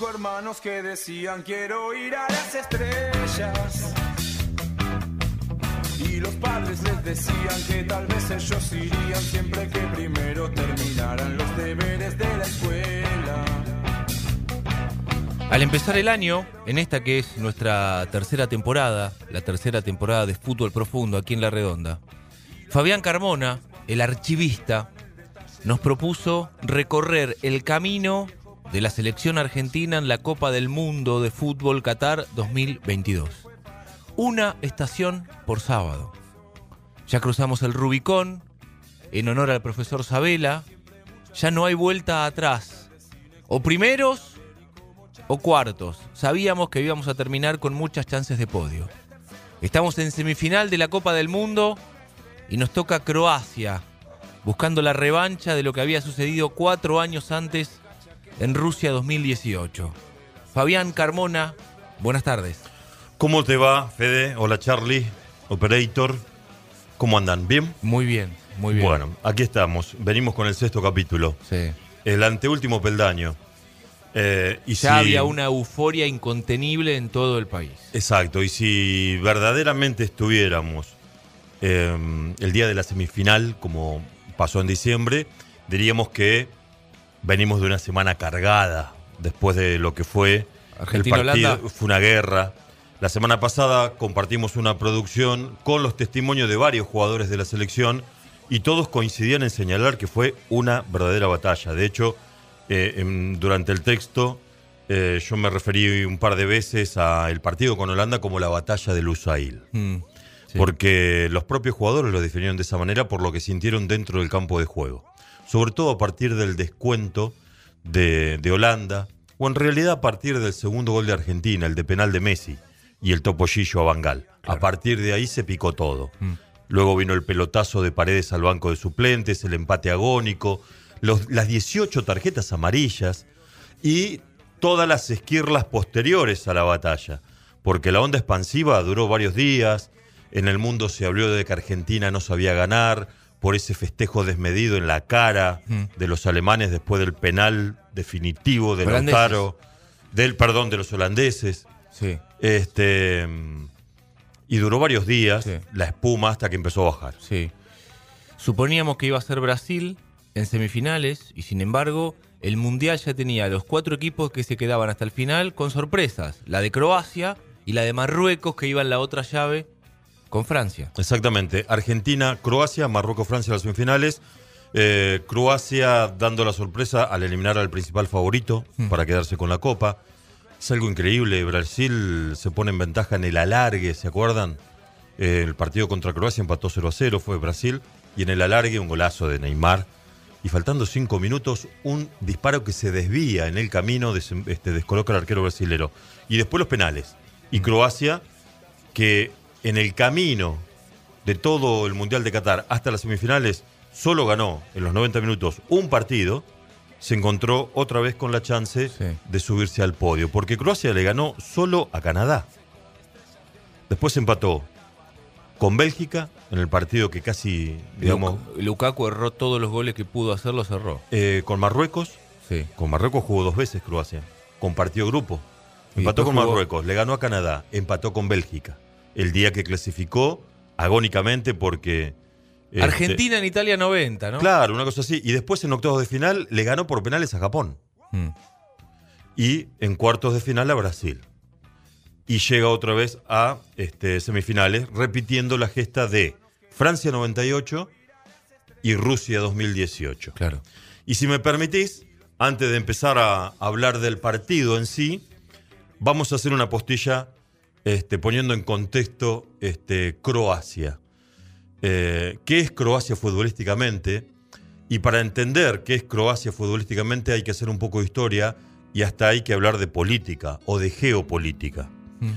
cinco hermanos que decían quiero ir a las estrellas. Y los padres les decían que tal vez ellos irían siempre que primero terminaran los deberes de la escuela. Al empezar el año, en esta que es nuestra tercera temporada, la tercera temporada de Fútbol Profundo aquí en La Redonda, Fabián Carmona, el archivista, nos propuso recorrer el camino de la selección argentina en la Copa del Mundo de Fútbol Qatar 2022. Una estación por sábado. Ya cruzamos el Rubicón, en honor al profesor Sabela, ya no hay vuelta atrás. O primeros o cuartos. Sabíamos que íbamos a terminar con muchas chances de podio. Estamos en semifinal de la Copa del Mundo y nos toca Croacia, buscando la revancha de lo que había sucedido cuatro años antes en Rusia 2018. Fabián Carmona, buenas tardes. ¿Cómo te va, Fede? Hola, Charlie, Operator. ¿Cómo andan? ¿Bien? Muy bien, muy bien. Bueno, aquí estamos. Venimos con el sexto capítulo. Sí. El anteúltimo peldaño. Eh, y Ya si- había una euforia incontenible en todo el país. Exacto, y si verdaderamente estuviéramos eh, el día de la semifinal, como pasó en diciembre, diríamos que venimos de una semana cargada después de lo que fue Argentina-Holanda. el partido. Fue una guerra. La semana pasada compartimos una producción con los testimonios de varios jugadores de la selección y todos coincidían en señalar que fue una verdadera batalla. De hecho, eh, en- durante el texto eh, yo me referí un par de veces al partido con Holanda como la batalla de Lusail. Mm, sí. Porque los propios jugadores lo definieron de esa manera por lo que sintieron dentro del campo de juego. Sobre todo a partir del descuento de, de Holanda, o en realidad a partir del segundo gol de Argentina, el de penal de Messi, y el topollillo a Bangal. A partir de ahí se picó todo. Mm. Luego vino el pelotazo de paredes al banco de suplentes, el empate agónico, los- las 18 tarjetas amarillas y todas las esquirlas posteriores a la batalla. Porque la onda expansiva duró varios días, en el mundo se habló de que Argentina no sabía ganar, por ese festejo desmedido en la cara Mm. de los alemanes después del penal definitivo de Holandeses. Lautaro, del perdón de los holandeses. Sí. Este y duró varios días Sí. la espuma hasta que empezó a bajar. Sí. Suponíamos que iba a ser Brasil en semifinales y sin embargo el Mundial ya tenía los cuatro equipos que se quedaban hasta el final con sorpresas. La de Croacia y la de Marruecos que iba en la otra llave con Francia. Exactamente. Argentina, Croacia, Marruecos, Francia las semifinales. Eh, Croacia dando la sorpresa al eliminar al principal favorito Hmm. para quedarse con la copa. Es algo increíble. Brasil se pone en ventaja en el alargue, ¿se acuerdan? Eh, el partido contra Croacia empató 0 a 0, fue Brasil. Y en el alargue un golazo de Neymar. Y faltando cinco minutos, un disparo que se desvía en el camino, des- este, descoloca al arquero brasilero. Y después los penales. Y Croacia, que en el camino de todo el Mundial de Qatar hasta las semifinales solo ganó en los 90 minutos un partido, se encontró otra vez con la chance Sí. de subirse al podio, porque Croacia le ganó solo a Canadá. Después empató con Bélgica en el partido que casi, digamos, Luk- Lukaku erró todos los goles que pudo hacer, los erró. eh, con Marruecos. Sí. Con Marruecos jugó dos veces Croacia. Compartió grupo. Empató con jugó- Marruecos, le ganó a Canadá, empató con Bélgica. El día que clasificó, agónicamente porque... este, Argentina en Italia 90, ¿no? Claro, una cosa así. Y después en octavos de final le ganó por penales a Japón. Mm. Y en cuartos de final a Brasil. Y llega otra vez a este, semifinales, repitiendo la gesta de Francia 98 y Rusia 2018. Claro. Y si me permitís, antes de empezar a hablar del partido en sí, vamos a hacer una postilla este, poniendo en contexto este, Croacia. Eh, ¿Qué es Croacia futbolísticamente? Y para entender qué es Croacia futbolísticamente hay que hacer un poco de historia y hasta hay que hablar de política o de geopolítica. Mm.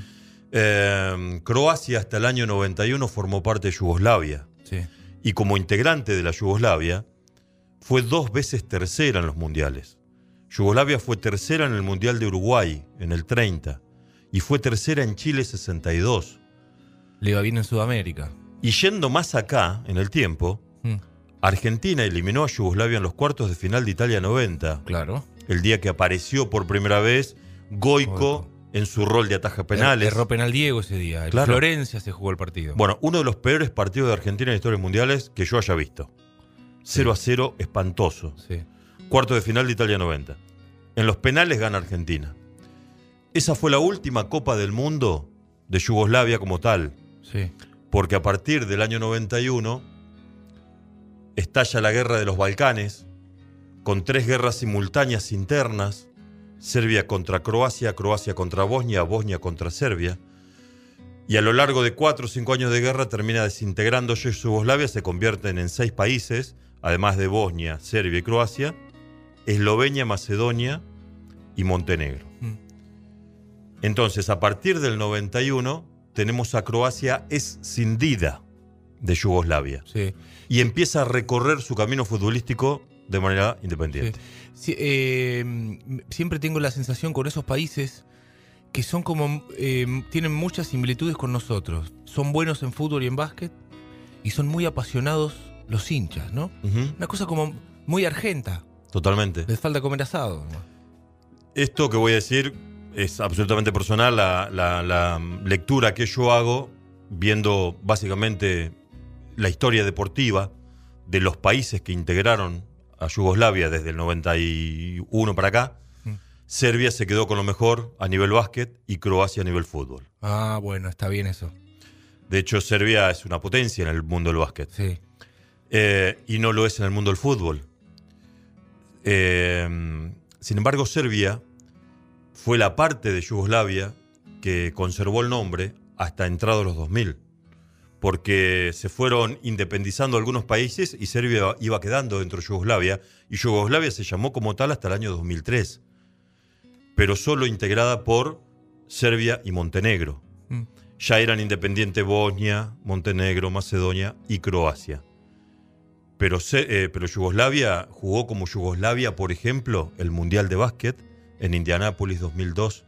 Eh, Croacia hasta el año 91 formó parte de Yugoslavia Sí. y como integrante de la Yugoslavia, fue dos veces tercera en los mundiales. Yugoslavia fue tercera en el Mundial de Uruguay en el 30 y fue tercera en Chile 62. Le iba bien en Sudamérica. Y yendo más acá en el tiempo, Mm. Argentina eliminó a Yugoslavia en los cuartos de final de Italia 90, Claro. el día que apareció por primera vez Goico Goico. en su rol de ataja penales. Erró penal Diego ese día. En Claro. Florencia se jugó el partido. Bueno, uno de los peores partidos de Argentina en historias mundiales que yo haya visto. 0 a 0, espantoso. Sí. Cuarto de final de Italia 90. En los penales gana Argentina. Esa fue la última Copa del Mundo de Yugoslavia como tal, Sí. porque a partir del año 91 estalla la guerra de los Balcanes, con tres guerras simultáneas internas, Serbia contra Croacia, Croacia contra Bosnia, Bosnia contra Serbia, y a lo largo de cuatro o cinco años de guerra termina desintegrándose Yugoslavia, se convierten en seis países, además de Bosnia, Serbia y Croacia, Eslovenia, Macedonia y Montenegro. Mm. Entonces, a partir del 91, tenemos a Croacia escindida de Yugoslavia Sí. y empieza a recorrer su camino futbolístico de manera independiente. Sí, eh, siempre tengo la sensación con esos países que son como. eh, tienen muchas similitudes con nosotros. Son buenos en fútbol y en básquet y son muy apasionados los hinchas, ¿no? Una cosa como muy argenta. Totalmente. Les falta comer asado. Esto que voy a decir es absolutamente personal, la, la- la lectura que yo hago viendo básicamente la historia deportiva de los países que integraron a Yugoslavia desde el 91 para acá. Mm. Serbia se quedó con lo mejor a nivel básquet y Croacia a nivel fútbol. Ah, bueno, está bien eso. De hecho, Serbia es una potencia en el mundo del básquet. Sí. Eh, y no lo es en el mundo del fútbol. Eh, sin embargo, Serbia fue la parte de Yugoslavia que conservó el nombre hasta entrados los 2000, porque se fueron independizando algunos países y Serbia iba quedando dentro de Yugoslavia, y Yugoslavia se llamó como tal hasta el año 2003, pero solo integrada por Serbia y Montenegro. Mm. Ya eran independientes Bosnia, Montenegro, Macedonia y Croacia. Pero, eh, pero Yugoslavia jugó como Yugoslavia, por ejemplo, el Mundial de Básquet en Indianápolis 2002.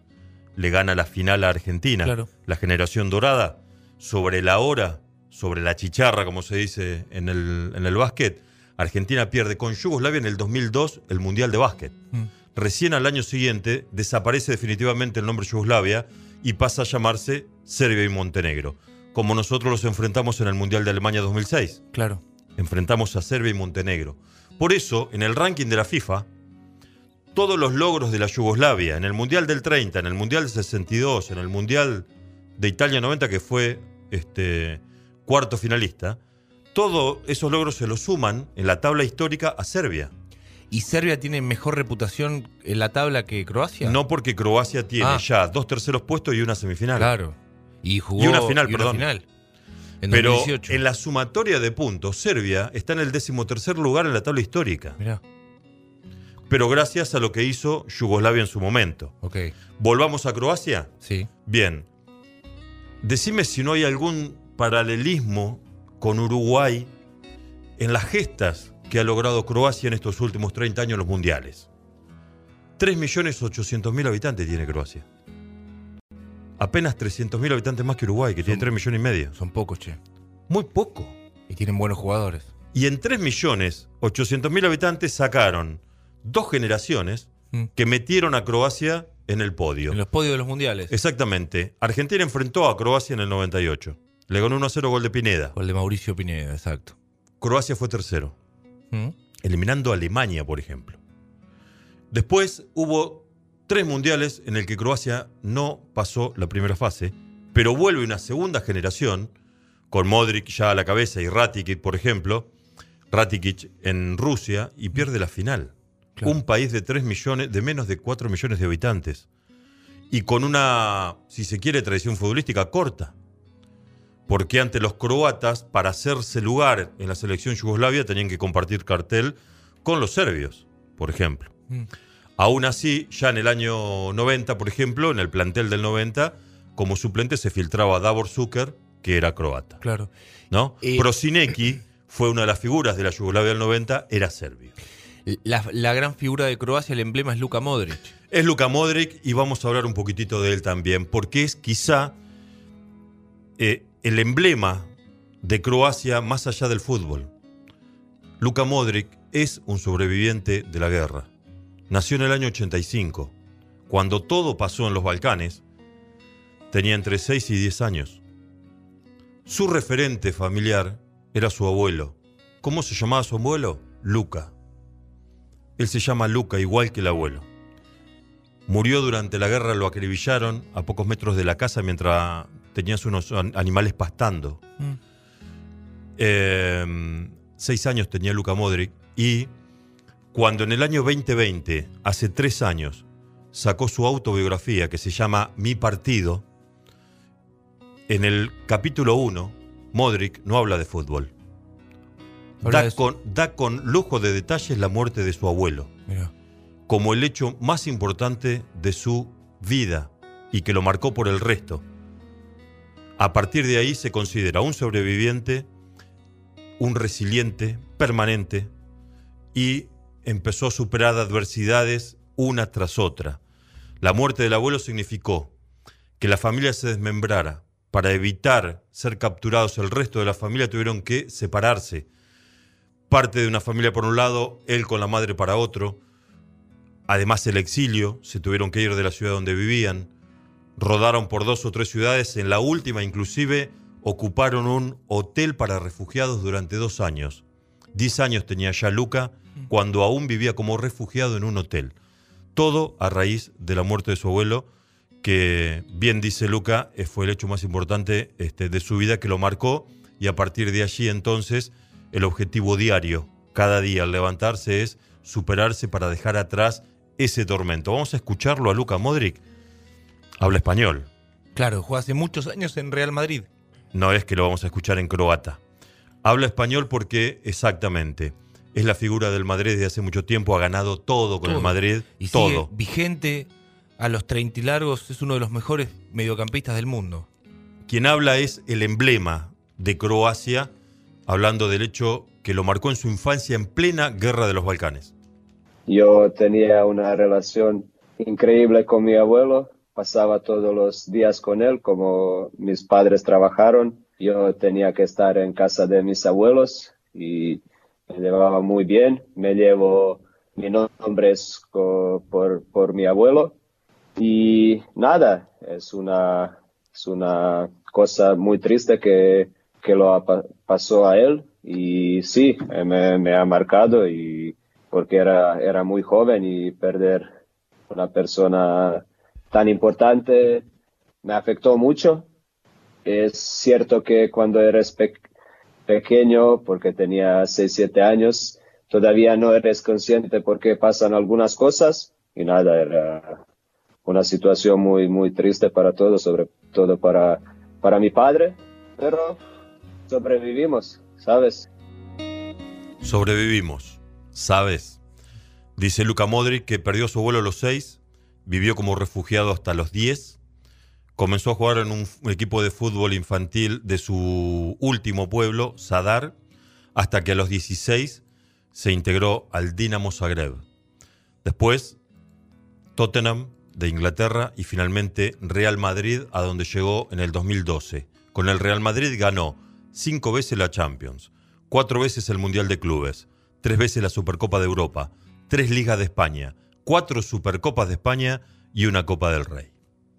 Le gana la final a Argentina. Claro. La generación dorada, sobre la hora, sobre la chicharra, como se dice en el, en el básquet, Argentina pierde con Yugoslavia en el 2002 el Mundial de Básquet. Mm. Recién al año siguiente desaparece definitivamente el nombre Yugoslavia y pasa a llamarse Serbia y Montenegro, como nosotros los enfrentamos en el Mundial de Alemania 2006 Claro. enfrentamos a Serbia y Montenegro. Por eso, en el ranking de la FIFA, todos los logros de la Yugoslavia, en el Mundial del 30, en el Mundial del 62, en el Mundial de Italia 90, que fue este, cuarto finalista, todos esos logros se los suman en la tabla histórica a Serbia. ¿Y Serbia tiene mejor reputación en la tabla que Croacia? No porque Croacia tiene Ah. ya dos terceros puestos y una semifinal. Claro. Y jugó. Y una final, perdón. final. En Pero 2018. en la sumatoria de puntos, Serbia está en el decimotercer lugar en la tabla histórica. Mirá. Pero gracias a lo que hizo Yugoslavia en su momento. Ok. Volvamos a Croacia. Sí. Bien. Decime si no hay algún paralelismo con Uruguay en las gestas que ha logrado Croacia en estos últimos 30 años en los mundiales. 3.800.000 habitantes tiene Croacia. Apenas 300.000 habitantes más que Uruguay, que tiene Son- 3 millones y medio. Son pocos, che. Muy poco. Y tienen buenos jugadores. Y en 3.800.000 habitantes sacaron dos generaciones Mm. que metieron a Croacia en el podio. En los podios de los mundiales. Exactamente. Argentina enfrentó a Croacia en el 98. Le ganó 1 a 0 gol de Pineda. El de Mauricio Pineda, exacto. Croacia fue tercero, ¿Mm? eliminando a Alemania, por ejemplo. Después hubo tres mundiales en el que Croacia no pasó la primera fase, pero vuelve una segunda generación, con Modric ya a la cabeza y Ratikic, por ejemplo, Ratikic en Rusia, y pierde la final. Claro. Un país de 3 millones, de menos de 4 millones de habitantes. Y con una, si se quiere, tradición futbolística corta. Porque ante los croatas, para hacerse lugar en la selección yugoslavia, tenían que compartir cartel con los serbios, por ejemplo. Mm. Aún así, ya en el año 90, por ejemplo, en el plantel del 90, como suplente se filtraba Davor Zucker, que era croata. Claro. ¿no? Eh, Prosinecki fue una de las figuras de la Yugoslavia del 90, era serbio. La, gran figura de Croacia, el emblema es Luka Modric. Es Luka Modric y vamos a hablar un poquitito de él también, porque es quizá eh, el emblema de Croacia más allá del fútbol. Luka Modric es un sobreviviente de la guerra. Nació en el año 85, cuando todo pasó en los Balcanes, tenía entre 6 y 10 años. Su referente familiar era su abuelo. ¿Cómo se llamaba su abuelo? Luca. Él se llama Luca, igual que el abuelo. Murió durante la guerra, lo acribillaron a pocos metros de la casa mientras tenían unos an- animales pastando. Mm. Eh, seis años tenía Luca Modric y cuando en el año 2020, hace tres años, sacó su autobiografía que se llama Mi Partido, en el capítulo 1, Modric no habla de fútbol. Da con, da con lujo de detalles la muerte de su abuelo, Mirá. como el hecho más importante de su vida y que lo marcó por el resto. A partir de ahí se considera un sobreviviente, un resiliente permanente y empezó a superar adversidades una tras otra. La muerte del abuelo significó que la familia se desmembrara. Para evitar ser capturados, el resto de la familia tuvieron que separarse. Parte de una familia por un lado, él con la madre para otro. Además el exilio, se tuvieron que ir de la ciudad donde vivían. Rodaron por dos o tres ciudades, en la última inclusive ocuparon un hotel para refugiados durante dos años. Diez años tenía ya Luca cuando aún vivía como refugiado en un hotel. Todo a raíz de la muerte de su abuelo, que bien dice Luca, eh, fue el hecho más importante este, de su vida que lo marcó y a partir de allí entonces el objetivo diario, cada día al levantarse es superarse para dejar atrás ese tormento. Vamos a escucharlo a Luca Modric. Habla español. Claro, jugó hace muchos años en Real Madrid. No es que lo vamos a escuchar en croata. Habla español porque exactamente es la figura del Madrid desde hace mucho tiempo, ha ganado todo con Todo. el Madrid, Y sigue todo. vigente a los 30 y largos, es uno de los mejores mediocampistas del mundo. Quien habla es el emblema de Croacia, hablando del hecho que lo marcó en su infancia en plena guerra de los Balcanes. Yo tenía una relación increíble con mi abuelo, pasaba todos los días con él, como mis padres trabajaron, yo tenía que estar en casa de mis abuelos y me llevaba muy bien, me llevo mi nombre es por, por mi abuelo. Y nada, es una, es una cosa muy triste que, que lo ha pasó a él y sí, eh, me, me ha marcado y porque era, era muy joven y perder una persona tan importante me afectó mucho. Es cierto que cuando eres pe- pequeño, porque tenía 6, 7 años, todavía no eres consciente porque pasan algunas cosas y nada, era una situación muy, muy triste para todos, sobre todo para, para mi padre, pero sobrevivimos, ¿sabes? Sobrevivimos, ¿sabes? Dice Luka Modric que perdió a su abuelo a los 6, vivió como refugiado hasta los 10, comenzó a jugar en un equipo de fútbol infantil de su último pueblo, Sadar, hasta que a los 16 se integró al Dinamo Zagreb. Después, Tottenham de Inglaterra y finalmente Real Madrid, a donde llegó en el 2012. Con el Real Madrid ganó cinco veces la Champions, cuatro veces el Mundial de Clubes, tres veces la Supercopa de Europa, tres Ligas de España, cuatro Supercopas de España y una Copa del Rey.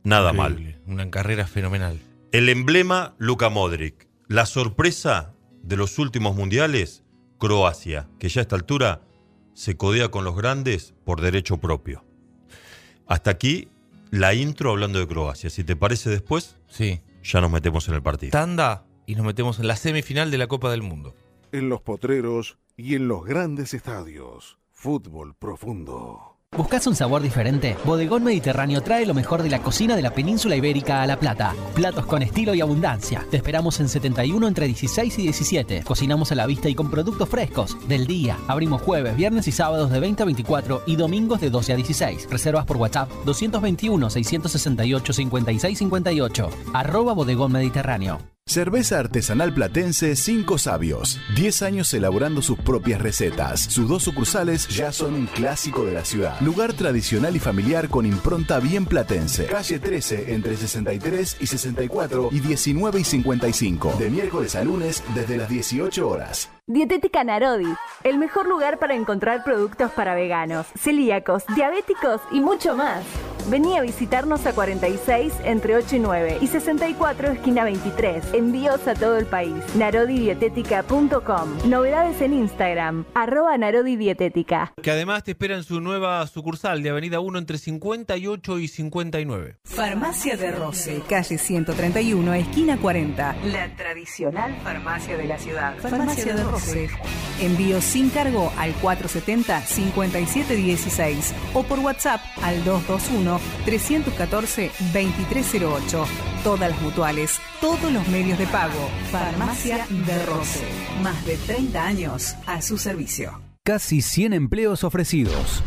Nada mal. Una carrera fenomenal. El emblema Luka Modric. La sorpresa de los últimos mundiales, Croacia, que ya a esta altura se codea con los grandes por derecho propio. Hasta aquí la intro hablando de Croacia. Si te parece después, Sí. ya nos metemos en el partido. Tanda y nos metemos en la semifinal de la Copa del Mundo. En los potreros y en los grandes estadios. Fútbol profundo. ¿Buscas un sabor diferente? Bodegón Mediterráneo trae lo mejor de la cocina de la península ibérica a La Plata. Platos con estilo y abundancia. Te esperamos en 71 entre 16 y 17. Cocinamos a la vista y con productos frescos. Del día. Abrimos jueves, viernes y sábados de 20 a 24 y domingos de 12 a 16. Reservas por WhatsApp 221-668-5658. Arroba Bodegón Mediterráneo. Cerveza artesanal platense Cinco Sabios. 10 años elaborando sus propias recetas. Sus dos sucursales ya son un clásico de la ciudad. Lugar tradicional y familiar con impronta bien platense. Calle 13 entre 63 y 64 y 19 y 55. De miércoles a lunes desde las 18 horas. Dietética Narodi, el mejor lugar para encontrar productos para veganos, celíacos, diabéticos y mucho más. Vení a visitarnos a 46 entre 8 y 9 y 64 esquina 23. Envíos a todo el país. Narodidietética.com. Novedades en Instagram. Arroba Narodidietética. Que además te espera en su nueva sucursal de Avenida 1 entre 58 y 59. Farmacia de Roce, calle 131, esquina 40. La tradicional farmacia de la ciudad. Farmacia de Roce. Envío sin cargo al 470-5716 o por WhatsApp al 221-314-2308. Todas las mutuales, todos los medios de pago. Farmacia de Roce. Más de 30 años a su servicio. Casi 100 empleos ofrecidos.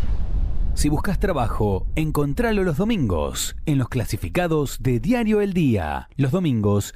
Si buscas trabajo, encontralo los domingos en los clasificados de Diario El Día. Los domingos,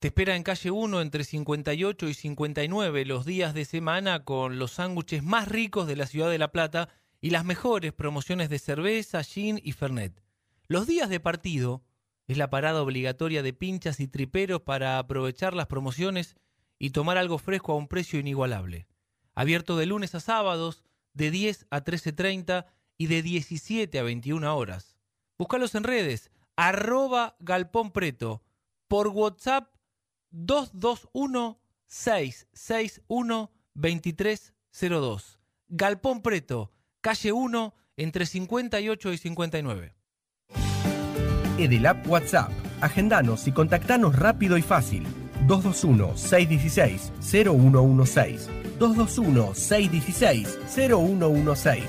Te espera en calle 1 entre 58 y 59 los días de semana con los sándwiches más ricos de la ciudad de La Plata y las mejores promociones de cerveza, gin y fernet. Los días de partido es la parada obligatoria de pinchas y triperos para aprovechar las promociones y tomar algo fresco a un precio inigualable. Abierto de lunes a sábados, de 10 a 13.30 y de 17 a 21 horas. Búscalos en redes, arroba Galpón Preto, por WhatsApp 221-661-2302. Galpón Preto, calle 1, entre 58 y 59. Edelap WhatsApp. Agendanos y contactanos rápido y fácil. 221-616-0116. 221-616-0116.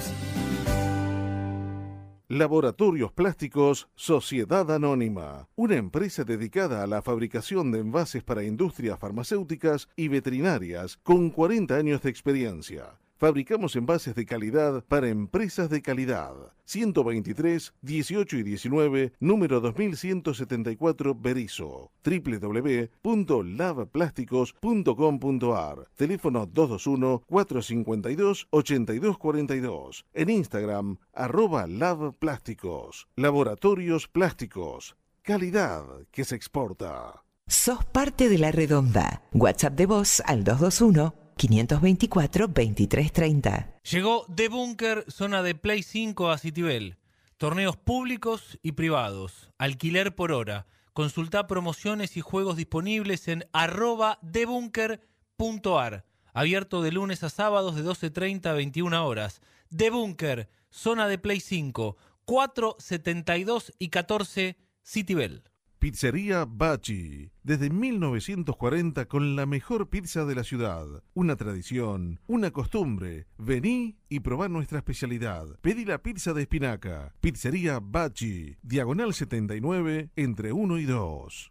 Laboratorios Plásticos Sociedad Anónima, una empresa dedicada a la fabricación de envases para industrias farmacéuticas y veterinarias con 40 años de experiencia. Fabricamos envases de calidad para empresas de calidad. 123, 18 y 19, número 2174 Berizo. www.labplásticos.com.ar. Teléfono 221-452-8242. En Instagram, arroba labplásticos. Laboratorios Plásticos. Calidad que se exporta. Sos parte de la redonda. WhatsApp de voz al 221 524-2330. Llegó The Bunker, zona de Play 5 a Citibel. Torneos públicos y privados. Alquiler por hora. Consulta promociones y juegos disponibles en arroba debunker.ar. Abierto de lunes a sábados de 12.30 a 21 horas. The Bunker, zona de Play 5, 472 y 14 Citibel. Pizzería Bachi, desde 1940 con la mejor pizza de la ciudad. Una tradición, una costumbre. Vení y probá nuestra especialidad. Pedí la pizza de espinaca. Pizzería Bachi, diagonal 79, entre 1 y 2.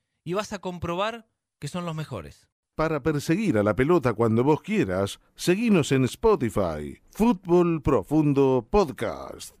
y vas a comprobar que son los mejores. Para perseguir a la pelota cuando vos quieras, seguinos en Spotify. Fútbol Profundo Podcast.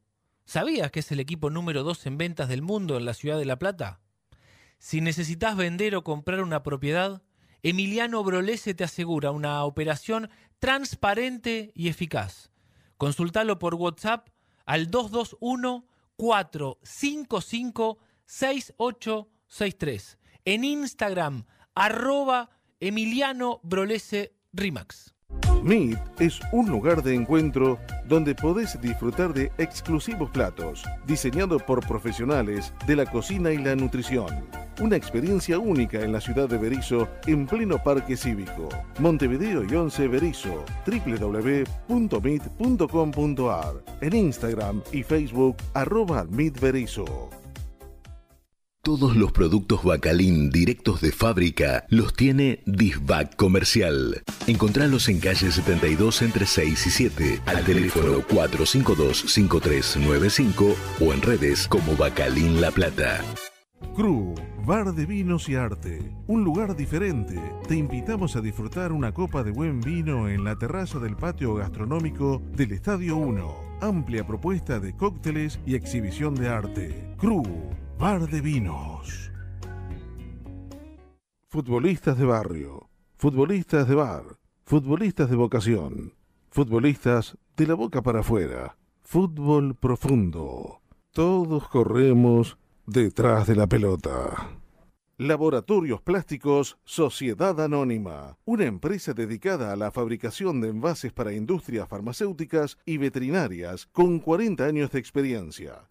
¿Sabías que es el equipo número 2 en ventas del mundo en la ciudad de La Plata? Si necesitas vender o comprar una propiedad, Emiliano Brolese te asegura una operación transparente y eficaz. Consultalo por WhatsApp al 221 455 6863. en Instagram, arroba Emiliano Brolese Rimax. Meet es un lugar de encuentro donde podés disfrutar de exclusivos platos, diseñados por profesionales de la cocina y la nutrición. Una experiencia única en la ciudad de Berizo, en pleno parque cívico. Montevideo y 11 Berizo, www.meet.com.ar, en Instagram y Facebook, arroba Meet Berizo. Todos los productos Bacalín directos de fábrica los tiene Disbac Comercial. Encontralos en calle 72 entre 6 y 7, al teléfono 452-5395 o en redes como Bacalín La Plata. Cru, Bar de Vinos y Arte. Un lugar diferente. Te invitamos a disfrutar una copa de buen vino en la terraza del patio gastronómico del Estadio 1. Amplia propuesta de cócteles y exhibición de arte. Cru, Bar de Vinos. Futbolistas de barrio. Futbolistas de bar. Futbolistas de vocación. Futbolistas de la boca para afuera. Fútbol profundo. Todos corremos detrás de la pelota. Laboratorios Plásticos Sociedad Anónima, una empresa dedicada a la fabricación de envases para industrias farmacéuticas y veterinarias con 40 años de experiencia.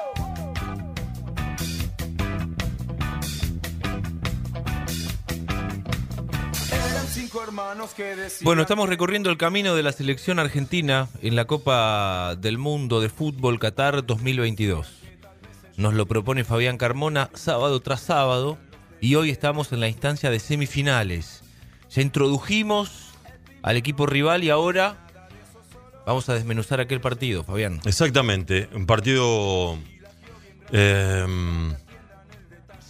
Bueno, estamos recorriendo el camino de la selección argentina en la Copa del Mundo de Fútbol Qatar 2022. Nos lo propone Fabián Carmona sábado tras sábado y hoy estamos en la instancia de semifinales. Ya introdujimos al equipo rival y ahora vamos a desmenuzar aquel partido, Fabián. Exactamente, un partido eh,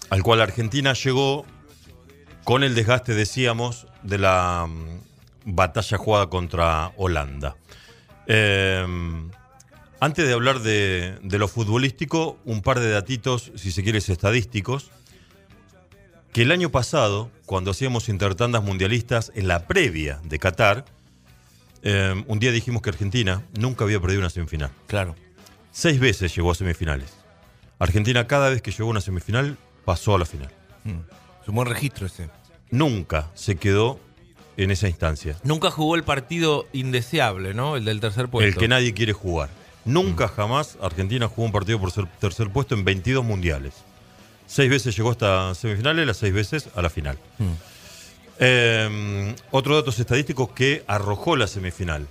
al cual Argentina llegó con el desgaste, decíamos, de la mm, batalla jugada contra Holanda. Eh, antes de hablar de, de lo futbolístico, un par de datitos, si se quiere, estadísticos. Que el año pasado, cuando hacíamos intertandas mundialistas en la previa de Qatar, eh, un día dijimos que Argentina nunca había perdido una semifinal. Claro. Seis veces llegó a semifinales. Argentina cada vez que llegó a una semifinal pasó a la final. Es un buen registro ese. Nunca se quedó en esa instancia. Nunca jugó el partido indeseable, ¿no? El del tercer puesto. El que nadie quiere jugar. Nunca jamás Argentina jugó un partido por ser tercer puesto en 22 mundiales. Seis veces llegó hasta semifinales, las seis veces a la final. Mm. Eh, otro datos estadísticos que arrojó la semifinal.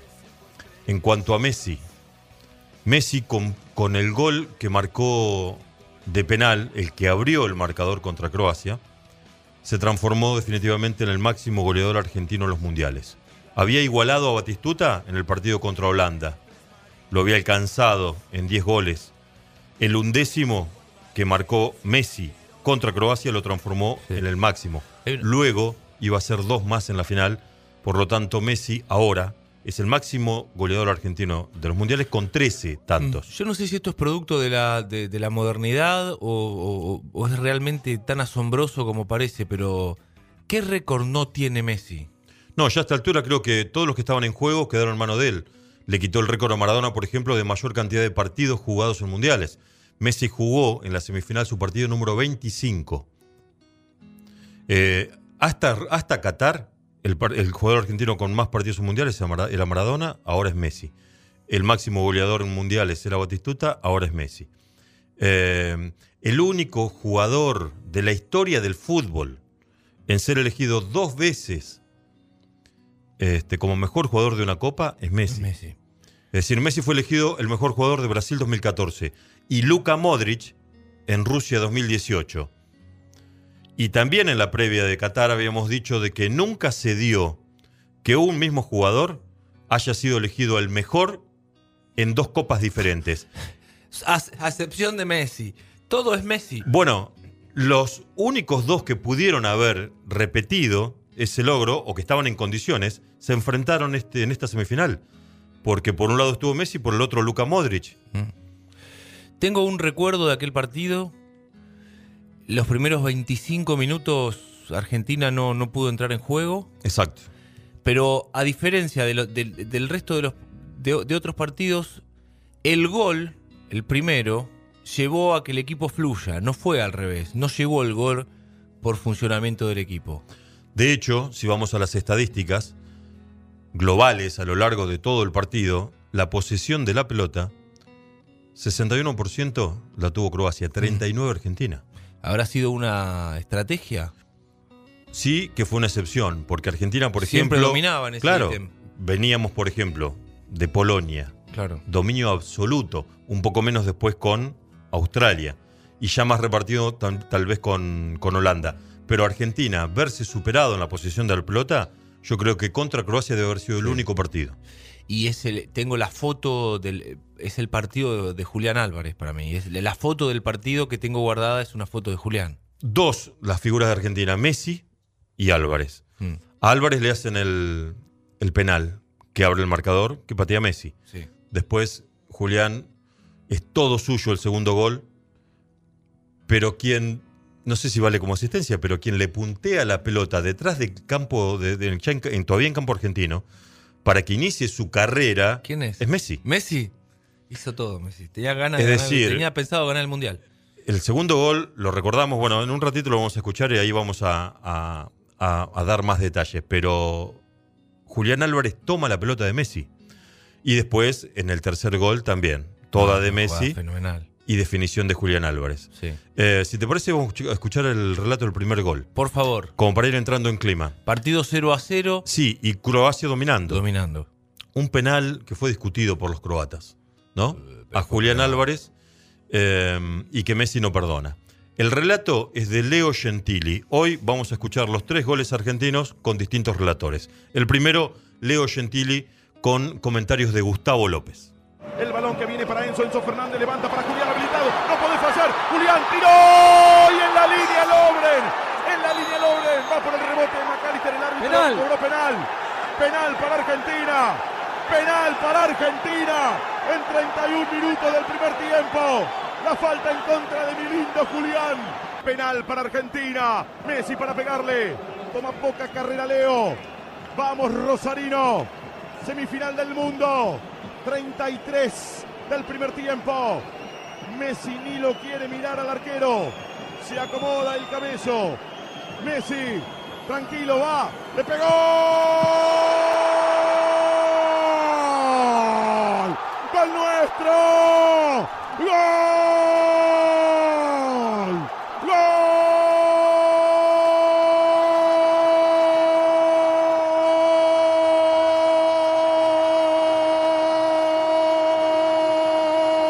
En cuanto a Messi, Messi con, con el gol que marcó de penal, el que abrió el marcador contra Croacia, se transformó definitivamente en el máximo goleador argentino en los mundiales. Había igualado a Batistuta en el partido contra Holanda. Lo había alcanzado en 10 goles. El undécimo que marcó Messi contra Croacia lo transformó en el máximo. Luego iba a ser dos más en la final. Por lo tanto, Messi ahora es el máximo goleador argentino de los mundiales con 13 tantos. Yo no sé si esto es producto de la, de, de la modernidad o, o- o es realmente tan asombroso como parece, pero ¿qué récord no tiene Messi? No, ya a esta altura creo que todos los que estaban en juego quedaron en mano de él. Le quitó el récord a Maradona, por ejemplo, de mayor cantidad de partidos jugados en mundiales. Messi jugó en la semifinal su partido número 25. Eh, hasta, hasta Qatar, el, el jugador argentino con más partidos mundiales era Mara- era Maradona, ahora es Messi. El máximo goleador en mundiales era Batistuta, ahora es Messi. Eh, el único jugador de la historia del fútbol en ser elegido dos veces este, como mejor jugador de una copa es Messi. Es decir, Messi fue elegido el mejor jugador de Brasil 2014 y Luka Modric en Rusia 2018. Y también en la previa de Qatar habíamos dicho de que nunca se dio que un mismo jugador haya sido elegido el mejor en dos copas diferentes. A, a excepción de Messi. Todo es Messi. Bueno, los únicos dos que pudieron haber repetido ese logro, o que estaban en condiciones, se enfrentaron este, en esta semifinal. Porque por un lado estuvo Messi, por el otro Luka Modric. Tengo un recuerdo de aquel partido. Los primeros 25 minutos Argentina no, no pudo entrar en juego. Exacto. Pero a diferencia de lo- del- del resto de, los, de, de otros partidos, el gol, el primero, llevó a que el equipo fluya. No fue al revés. No llegó el gol por funcionamiento del equipo. De hecho, si vamos a las estadísticas globales a lo largo de todo el partido, la posesión de la pelota, 61% la tuvo Croacia, 39 Argentina. ¿Habrá sido una estrategia? Sí, que fue una excepción, porque Argentina, por Siempre ejemplo. dominaba en ese Claro, ítem. veníamos, por ejemplo, de Polonia. Claro. Dominio absoluto, un poco menos después con Australia. Y ya más repartido tal, tal vez con, con Holanda. Pero Argentina, verse superado en la posición de la pelota, yo creo que contra Croacia debe haber sido el único partido. Y es el, tengo la foto del. Es el partido de, Julián Álvarez para mí. Es la foto del partido que tengo guardada es una foto de Julián. Dos, las figuras de Argentina, Messi y Álvarez. Mm. A Álvarez le hacen el, el penal que abre el marcador, que patea Messi. Sí. Después, Julián, es todo suyo el segundo gol, pero quien, no sé si vale como asistencia, pero quien le puntea la pelota detrás del campo, de, en- todavía en campo argentino, para que inicie su carrera. ¿Quién es? Es Messi. Messi hizo todo, Messi. Tenía ganas Es de ganar- decir- tenía pensado ganar el mundial. El segundo gol lo recordamos, bueno, en un ratito lo vamos a escuchar y ahí vamos a, a- a- a dar más detalles, pero Julián Álvarez toma la pelota de Messi y después en el tercer gol también, toda Ah, de Messi Fenomenal. y definición de Julián Álvarez. Sí. Eh, si te parece, vamos a escuchar el relato del primer gol, Por favor. como para ir entrando en clima. Partido 0 a 0. Sí, y Croacia dominando. Dominando. Un penal que fue discutido por los croatas, ¿no? A Julián Álvarez eh, y que Messi no perdona. El relato es de Leo Gentili. Hoy vamos a escuchar los tres goles argentinos con distintos relatores. El primero, Leo Gentili, con comentarios de Gustavo López. El balón que viene para Enzo, Enzo Fernández levanta para Julián habilitado, no puede fallar, Julián tiró y en la línea Lobren, en la línea Lobren, va por el rebote de McAllister, el árbitro Penal. cobró penal, penal para Argentina, penal para Argentina en 31 minutos del primer tiempo, la falta en contra de mi lindo Julián, penal para Argentina, Messi para pegarle, toma poca carrera Leo, vamos Rosarino, semifinal del mundo. 33 del primer tiempo. Messi ni lo quiere mirar al arquero. Se acomoda el cabello. Messi, tranquilo, va. Le pegó. ¡Gol! ¡Gol nuestro! ¡Gol!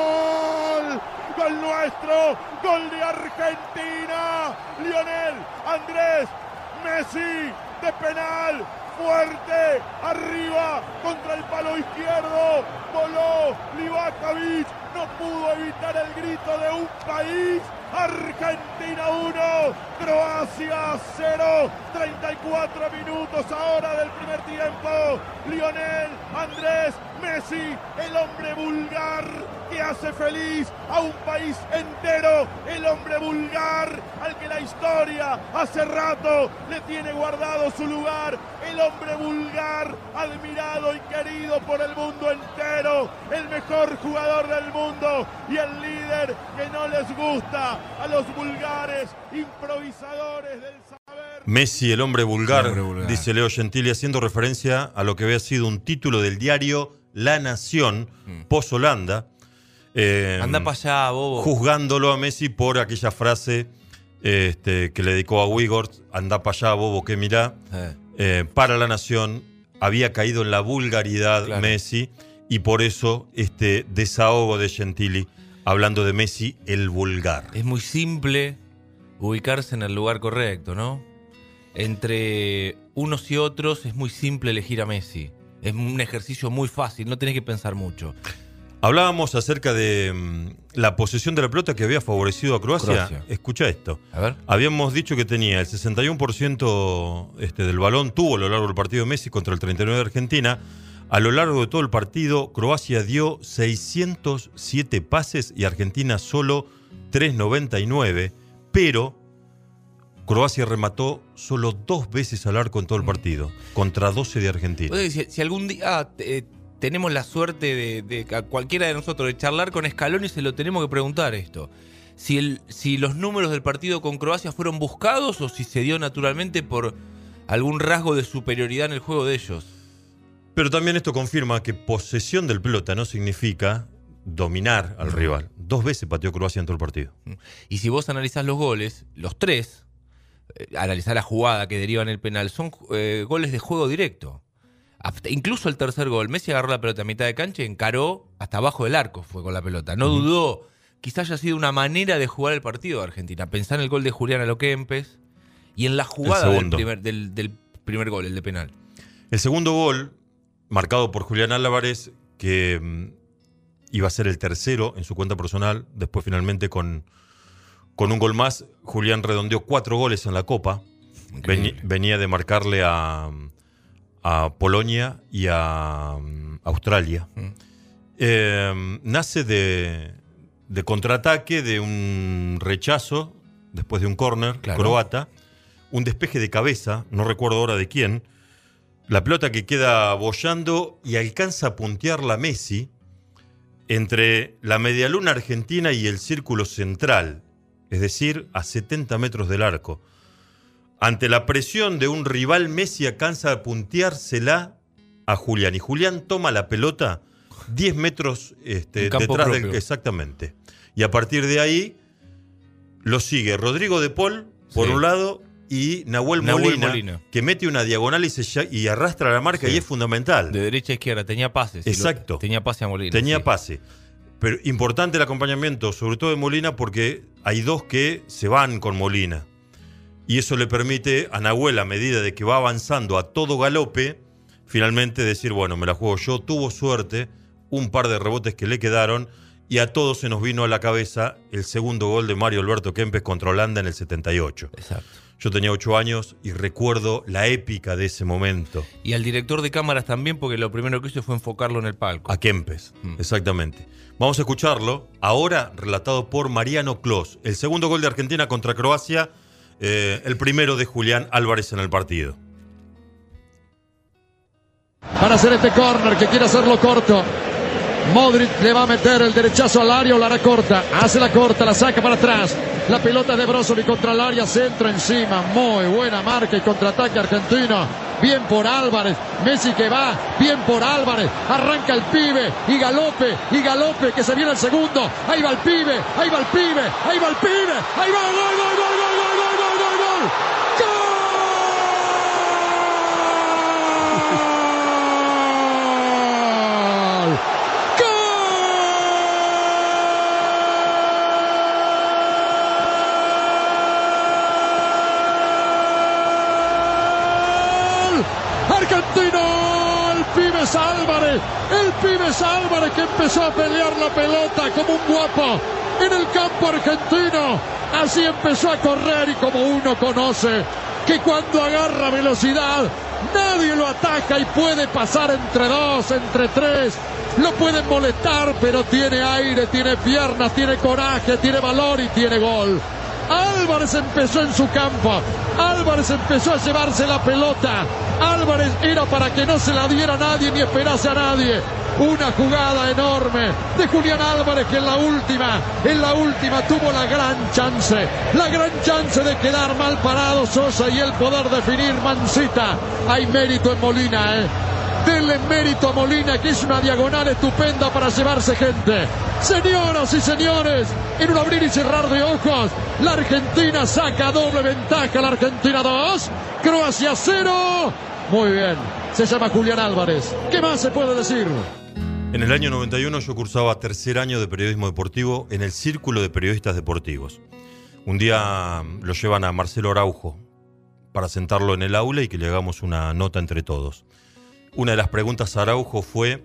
¡Gol! ¡Gol nuestro! ¡Gol de Argentina! Lionel Andrés Messi de penal. Fuerte, arriba, contra el palo izquierdo, voló Livakovic, no pudo evitar el grito de un país, Argentina 1, Croacia 0, 34 minutos ahora del primer tiempo, Lionel Andrés Messi, el hombre vulgar que hace feliz a un país entero, el hombre vulgar al que la historia hace rato le tiene guardado su lugar, el hombre vulgar admirado y querido por el mundo entero, el mejor jugador del mundo y el líder que no les gusta a los vulgares improvisadores del saber. Messi, el hombre vulgar, El hombre vulgar. dice Leo Gentili, haciendo referencia a lo que había sido un título del diario La Nación, post Holanda. eh, Mm. Anda para allá, bobo. Juzgándolo a Messi por aquella frase este, que le dedicó a Wigord, anda para allá, bobo, que mirá. Eh. Eh, para La Nación había caído en la vulgaridad Claro. Messi y por eso este desahogo de Gentili hablando de Messi, el vulgar. Es muy simple ubicarse en el lugar correcto, ¿no? Entre unos y otros es muy simple elegir a Messi. Es un ejercicio muy fácil, no tenés que pensar mucho. Hablábamos acerca de mm, la posesión de la pelota que había favorecido a Croacia. Croacia. Escucha esto. A ver. Habíamos dicho que tenía el 61% este, del balón, tuvo a lo largo del partido Messi contra el 39 de Argentina. A lo largo de todo el partido, Croacia dio 607 pases y Argentina solo 399, pero Croacia remató solo dos veces al arco en todo el partido, contra 12 de Argentina. Si, si algún día eh, tenemos la suerte de, de a cualquiera de nosotros de charlar con Scaloni, se lo tenemos que preguntar esto. Si, el, si los números del partido con Croacia fueron buscados o si se dio naturalmente por algún rasgo de superioridad en el juego de ellos. Pero también esto confirma que posesión del pelota no significa dominar al rival. Dos veces pateó Croacia en todo el partido. Y si vos analizás los goles, los tres, analizás la jugada que deriva en el penal, son eh, goles de juego directo. Hasta- incluso el tercer gol, Messi agarró la pelota a mitad de cancha y encaró hasta abajo del arco, fue con la pelota. No dudó. Quizás haya sido una manera de jugar el partido de Argentina. Pensar en el gol de Julián Aloquempes y en la jugada del primer, del, del primer gol, el de penal. El segundo gol, marcado por Julián Álvarez, que mm, iba a ser el tercero en su cuenta personal, después finalmente con, con un gol más, Julián redondeó cuatro goles en la Copa. Venía de marcarle a, a Polonia y a mm, Australia. Eh, nace de, de contraataque, de un rechazo, después de un córner croata, un despeje de cabeza, no recuerdo ahora de quién, la pelota que queda bollando y alcanza a puntear la Messi entre la medialuna argentina y el círculo central, es decir, a 70 metros del arco. Ante la presión de un rival, Messi alcanza a punteársela a Julián. Y Julián toma la pelota 10 metros este, detrás del. propio. Exactamente. Y a partir de ahí lo sigue Rodrigo de Paul, por Sí. un lado, y Nahuel, Nahuel Molina, Molina. que mete una diagonal y, se y arrastra la marca Sí. y es fundamental. De derecha a izquierda, tenía pases. lo- Exacto. tenía pase a Molina. Tenía sí. pase. Pero importante el acompañamiento, sobre todo de Molina, porque hay dos que se van con Molina. Y eso le permite a Nahuel, a medida de que va avanzando a todo galope, finalmente decir, bueno, me la juego yo. Tuvo suerte, un par de rebotes que le quedaron, y a todos se nos vino a la cabeza el segundo gol de Mario Alberto Kempes contra Holanda en el 78. Exacto. Yo tenía ocho años y recuerdo la épica de ese momento. Y al director de cámaras también, porque lo primero que hizo fue enfocarlo en el palco. A Kempes, Mm. exactamente. Vamos a escucharlo, ahora relatado por Mariano Clos. El segundo gol de Argentina contra Croacia, eh, el primero de Julián Álvarez en el partido. para hacer este córner que quiere hacerlo corto. Modric le va a meter el derechazo al área o la hará corta. Hace la corta, la saca para atrás. La pelota de Brozovic contra el área, centro encima. Muy buena marca y contraataque argentino. Bien por Álvarez. Messi que va. Bien por Álvarez. Arranca el pibe. Y galope. Y galope. Que se viene el segundo. Ahí va el pibe. Ahí va el pibe. Ahí va el pibe. Ahí va. Gol, gol, gol, gol, gol, gol, gol, gol. Álvarez que empezó a pelear la pelota como un guapo en el campo argentino. Así empezó a correr y como uno conoce que cuando agarra velocidad nadie lo ataca y puede pasar entre dos, entre tres. Lo pueden molestar, pero tiene aire, tiene piernas, tiene coraje, tiene valor y tiene gol. Álvarez empezó en su campo. Álvarez empezó a llevarse la pelota. Álvarez era para que no se la diera a nadie ni esperase a nadie. Una jugada enorme de Julián Álvarez que en la última, en la última tuvo la gran chance, la gran chance de quedar mal parado Sosa y el poder definir Mancita. Hay mérito en Molina, ¿eh? Denle mérito a Molina, que es una diagonal estupenda para llevarse gente. Señoras y señores, en un abrir y cerrar de ojos, la Argentina saca doble ventaja. La Argentina 2, Croacia 0. Muy bien, se llama Julián Álvarez. ¿Qué más se puede decir? En el año 91 yo cursaba tercer año de periodismo deportivo en el Círculo de Periodistas Deportivos. Un día mm, lo llevan a Marcelo Araujo para sentarlo en el aula y que le hagamos una nota entre todos. Una de las preguntas a Araujo fue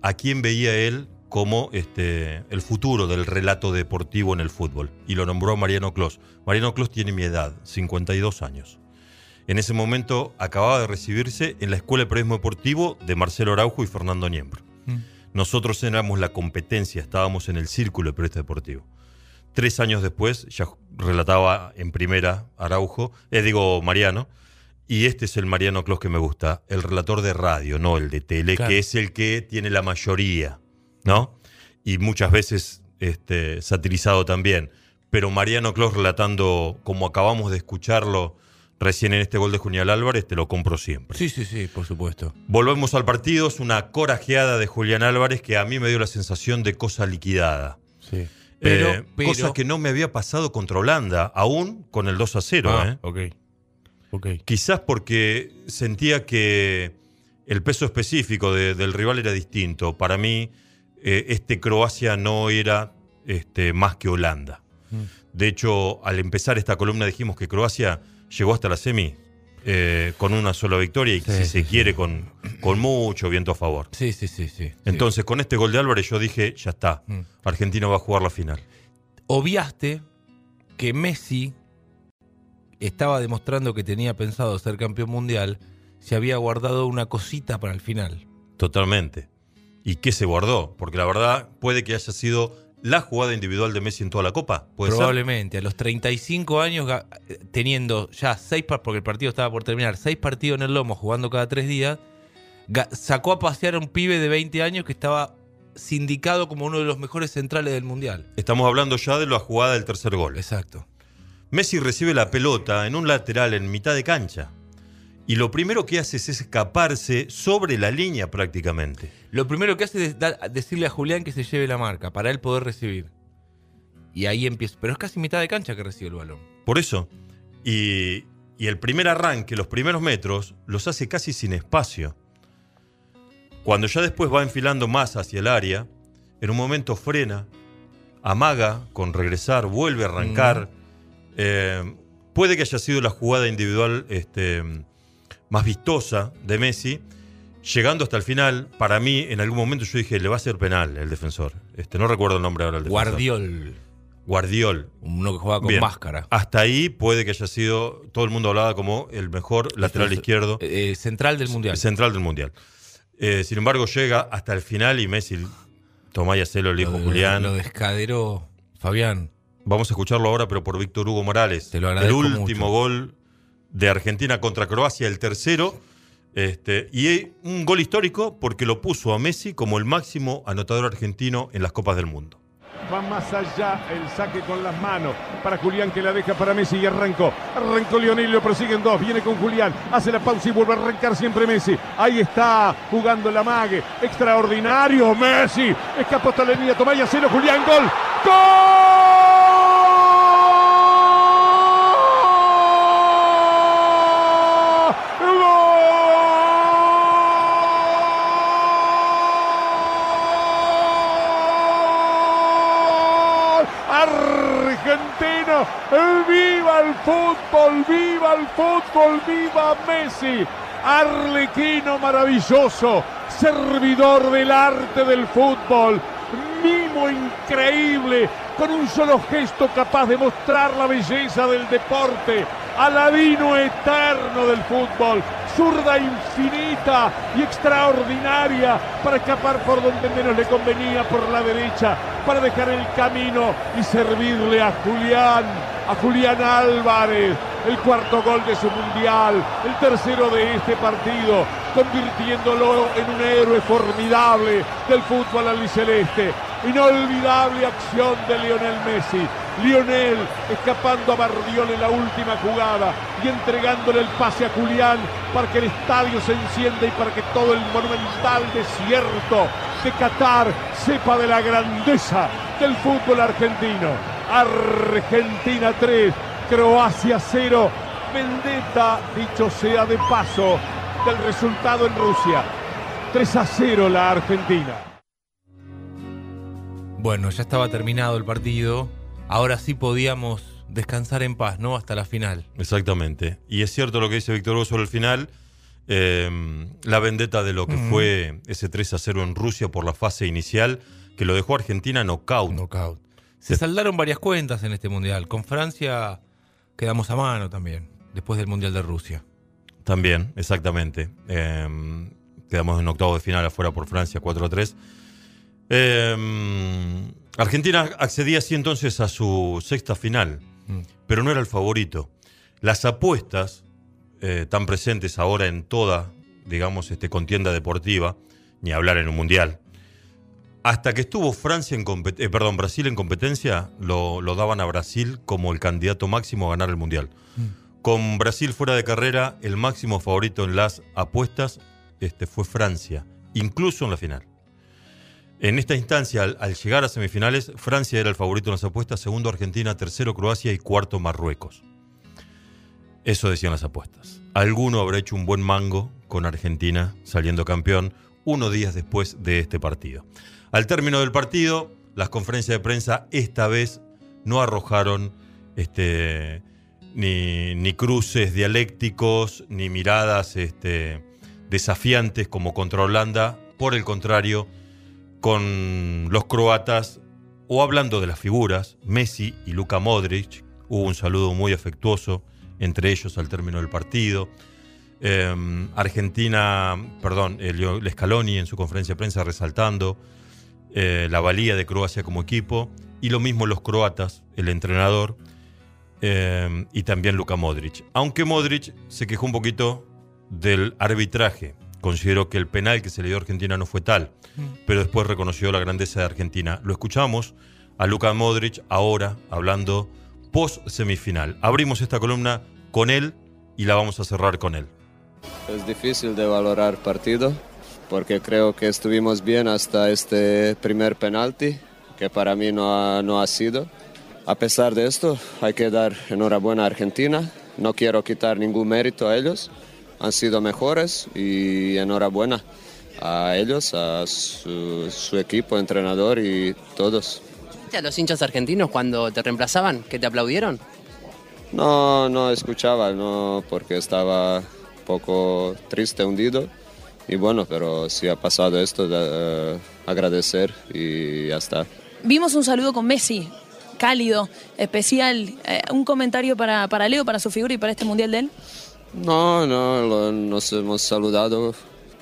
a quién veía él como este, el futuro del relato deportivo en el fútbol. Y lo nombró Mariano Clos. Mariano Clos tiene mi edad, 52 años. En ese momento acababa de recibirse en la Escuela de Periodismo Deportivo de Marcelo Araujo y Fernando Niembro. Nosotros éramos la competencia, estábamos en el círculo de periodista deportivo. Tres años después ya relataba en primera Araujo, eh, digo Mariano, y este es el Mariano Clos que me gusta, el relator de radio, no el de tele, Claro. que es el que tiene la mayoría, ¿no? Y muchas veces este, satirizado también. Pero Mariano Clos relatando como acabamos de escucharlo recién en este gol de Junial Álvarez, te lo compro siempre. Sí, sí, sí, por supuesto. Volvemos al partido, es una corajeada de Julián Álvarez que a mí me dio la sensación de cosa liquidada. Sí. Pero, Pero- pero- cosa que no me había pasado contra Holanda, aún con el 2 a 0. Ah, ¿eh? ok. Ok. Quizás porque sentía que el peso específico de- del rival era distinto. Para mí, eh, este Croacia no era este, más que Holanda. Mm. De hecho, al empezar esta columna dijimos que Croacia llegó hasta la semi eh, con una sola victoria y Sí, si sí, se quiere con, con mucho viento a favor. Sí, sí, sí, sí. Entonces, con este gol de Álvarez yo dije, ya está, Mm. Argentina va a jugar la final. Obviaste que Messi estaba demostrando que tenía pensado ser campeón mundial, se había guardado una cosita para el final. Totalmente. ¿Y qué se guardó? Porque la verdad puede que haya sido la jugada individual de Messi en toda la Copa. ¿Puede ser? Probablemente, a los 35 años, teniendo ya seis, porque el partido estaba por terminar, seis partidos en el lomo, jugando cada tres días, sacó a pasear a un pibe de 20 años que estaba sindicado como uno de los mejores centrales del mundial. Estamos hablando ya de la jugada del tercer gol. Exacto. Messi recibe la pelota en un lateral en mitad de cancha. Y lo primero que hace es escaparse sobre la línea prácticamente. Lo primero que hace es da- decirle a Julián que se lleve la marca para él poder recibir. Y ahí empieza. Pero es casi mitad de cancha que recibe el balón. Por eso. Y, y el primer arranque, los primeros metros, los hace casi sin espacio. Cuando ya después va enfilando más hacia el área, en un momento frena, amaga con regresar, vuelve a arrancar. Eh, puede que haya sido la jugada individual este, más vistosa de Messi. Llegando hasta el final, para mí, en algún momento yo dije, le va a ser penal el defensor. Este, no recuerdo el nombre ahora del defensor. Guardiol. Guardiol. Uno que juega con Bien. máscara. Hasta ahí puede que haya sido, todo el mundo hablaba como el mejor lateral izquierdo. eh, central del mundial. Central del mundial. Eh, sin embargo, llega hasta el final y Messi toma y hacelo, el dijo Julián. Lo descaderó Fabián. Vamos a escucharlo ahora, pero por Víctor Hugo Morales. Te lo el último mucho. gol de Argentina contra Croacia, el tercero. Este, y un gol histórico porque lo puso a Messi como el máximo anotador argentino en las Copas del Mundo. Va más allá el saque con las manos para Julián que la deja para Messi y arrancó. Arrancó Lionel, lo prosiguen dos. Viene con Julián, hace la pausa y vuelve a arrancar siempre Messi. Ahí está jugando la mague. Extraordinario Messi. Escapó hasta la línea, toma y hacelo Julián. Gol. ¡Gol! Fútbol, viva el fútbol, viva Messi. Arlequino maravilloso, servidor del arte del fútbol, mimo increíble, con un solo gesto capaz de mostrar la belleza del deporte, aladino eterno del fútbol, zurda infinita y extraordinaria para escapar por donde menos le convenía, por la derecha, para dejar el camino y servirle a Julián, a Julián Álvarez, el cuarto gol de su mundial, el tercero de este partido, convirtiéndolo en un héroe formidable del fútbol albiceleste. Inolvidable acción de Lionel Messi. Lionel escapando a Bardiol en la última jugada y entregándole el pase a Julián para que el estadio se encienda y para que todo el monumental desierto de Qatar sepa de la grandeza del fútbol argentino. Argentina 3, Croacia 0. Vendetta, dicho sea de paso, del resultado en Rusia. 3 a 0 la Argentina. Bueno, ya estaba terminado el partido. Ahora sí podíamos descansar en paz, ¿no? Hasta la final. Exactamente. Y es cierto lo que dice Víctor Hugo sobre el final. eh, la vendetta de lo que Ujú. fue ese 3 a 0 en Rusia por la fase inicial que lo dejó a Argentina knockout. Knockout. Se saldaron varias cuentas en este mundial. Con Francia quedamos a mano también, después del mundial de Rusia. También, exactamente. Eh, quedamos en octavo de final afuera por Francia 4-3. Eh, Argentina accedía así entonces a su sexta final, Mm. pero no era el favorito. Las apuestas, eh, tan presentes ahora en toda, digamos, este, contienda deportiva, ni hablar en un mundial, hasta que estuvo Francia en eh, perdón, Brasil en competencia, lo, lo daban a Brasil como el candidato máximo a ganar el mundial. Con Brasil fuera de carrera, el máximo favorito en las apuestas este, fue Francia, incluso en la final. En esta instancia, al, al llegar a semifinales, Francia era el favorito en las apuestas, segundo Argentina, tercero Croacia y cuarto Marruecos. Eso decían las apuestas. Alguno habrá hecho un buen mango con Argentina saliendo campeón unos días después de este partido. Al término del partido, las conferencias de prensa esta vez no arrojaron este, ni, ni cruces dialécticos, ni miradas este, desafiantes como contra Holanda. Por el contrario, con los croatas, o hablando de las figuras, Messi y Luka Modric, hubo un saludo muy afectuoso entre ellos al término del partido. Eh, Argentina, perdón, el Scaloni en su conferencia de prensa resaltando eh, la valía de Croacia como equipo, y lo mismo los croatas, el entrenador, eh, y también Luka Modric. Aunque Modric se quejó un poquito del arbitraje, consideró que el penal que se le dio a Argentina no fue tal, pero después reconoció la grandeza de Argentina. Lo escuchamos a Luka Modric ahora hablando post semifinal. Abrimos esta columna con él y la vamos a cerrar con él. Es difícil de valorar partido porque creo que estuvimos bien hasta este primer penalti, que para mí no ha, no ha sido. A pesar de esto, hay que dar enhorabuena a Argentina. No quiero quitar ningún mérito a ellos. Han sido mejores y enhorabuena a ellos, a su, su equipo, entrenador y todos. ¿Viste a los hinchas argentinos cuando te reemplazaban, que te aplaudieron? No, no escuchaba, no, porque estaba un poco triste, hundido. Y bueno, pero si ha pasado esto, eh, agradecer y ya está. Vimos un saludo con Messi, cálido, especial. Eh, un comentario para, para Leo, para su figura y para este mundial de él. No, no, lo- nos hemos saludado,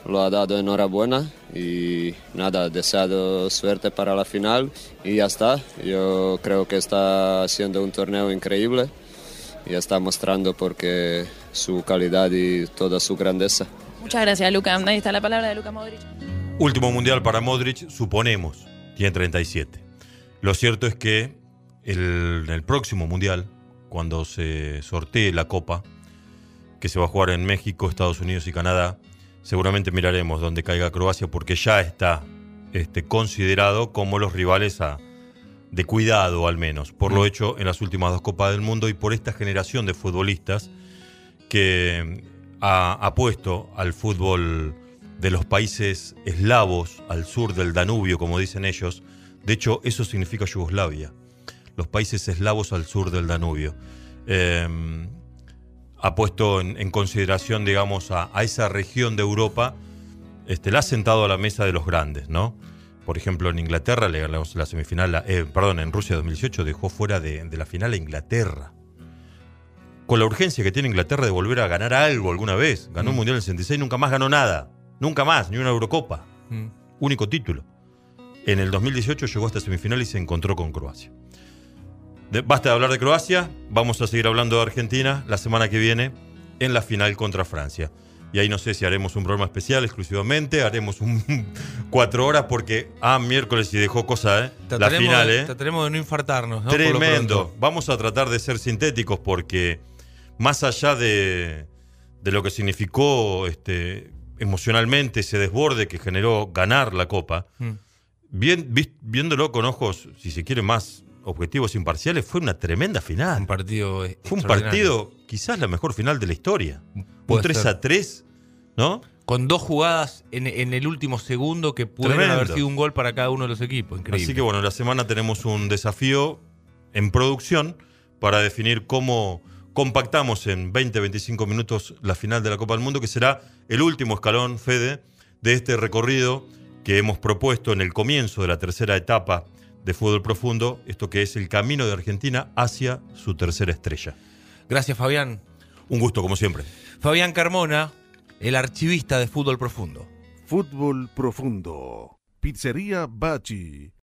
lo ha dado enhorabuena y nada, deseado suerte para la final y ya está. Yo creo que está haciendo un torneo increíble y está mostrando porque su calidad y toda su grandeza. Muchas gracias, Luca. Ahí está la palabra de Luca Modric. Último mundial para Modric, suponemos, tiene 37. Lo cierto es que el, en el próximo mundial, cuando se sortee la copa, que se va a jugar en México, Estados Unidos y Canadá, seguramente miraremos dónde caiga Croacia porque ya está este, considerado como los rivales a, de cuidado al menos, por lo hecho en las últimas dos Copas del Mundo y por esta generación de futbolistas que ha, puesto al fútbol de los países eslavos al sur del Danubio, como dicen ellos. De hecho, eso significa Yugoslavia. Los países eslavos al sur del Danubio. Eh, ha puesto en, consideración, digamos, a, esa región de Europa, este, la ha sentado a la mesa de los grandes, ¿no? Por ejemplo, en Inglaterra, le ganamos la semifinal, eh, perdón, en Rusia 2018 dejó fuera de la final a Inglaterra. Con la urgencia que tiene Inglaterra de volver a ganar algo alguna vez. Ganó un Mundial en el 66, nunca más ganó nada. Nunca más, ni una Eurocopa. Mm. Único título. En el 2018 llegó hasta semifinal y se encontró con Croacia. De- basta de hablar de Croacia, vamos a seguir hablando de Argentina la semana que viene en la final contra Francia. Y ahí no sé si haremos un programa especial exclusivamente, haremos un cuatro horas porque, ah, miércoles y dejó cosa, ¿eh? La final, ¿eh? Trataremos de no infartarnos, ¿no? Tremendo. Vamos a tratar de ser sintéticos porque más allá de, de lo que significó este, emocionalmente ese desborde que generó ganar la Copa, Mm. bien, viéndolo con ojos, si se quiere, más objetivos imparciales, fue una tremenda final. Un partido Fue un partido, quizás la mejor final de la historia. Un Puede 3 ser. a 3, ¿no? Con dos jugadas en, en el último segundo que pudieron Tremendo. haber sido un gol para cada uno de los equipos. Increíble. Así que bueno, la semana tenemos un desafío en producción para definir cómo compactamos en 20-25 minutos la final de la Copa del Mundo, que será el último escalón, Fede, de este recorrido que hemos propuesto en el comienzo de la tercera etapa de Fútbol Profundo, esto que es el camino de Argentina hacia su tercera estrella. Gracias, Fabián. Un gusto, como siempre. Fabián Carmona, el archivista de Fútbol Profundo. Fútbol Profundo. Pizzería Bachi.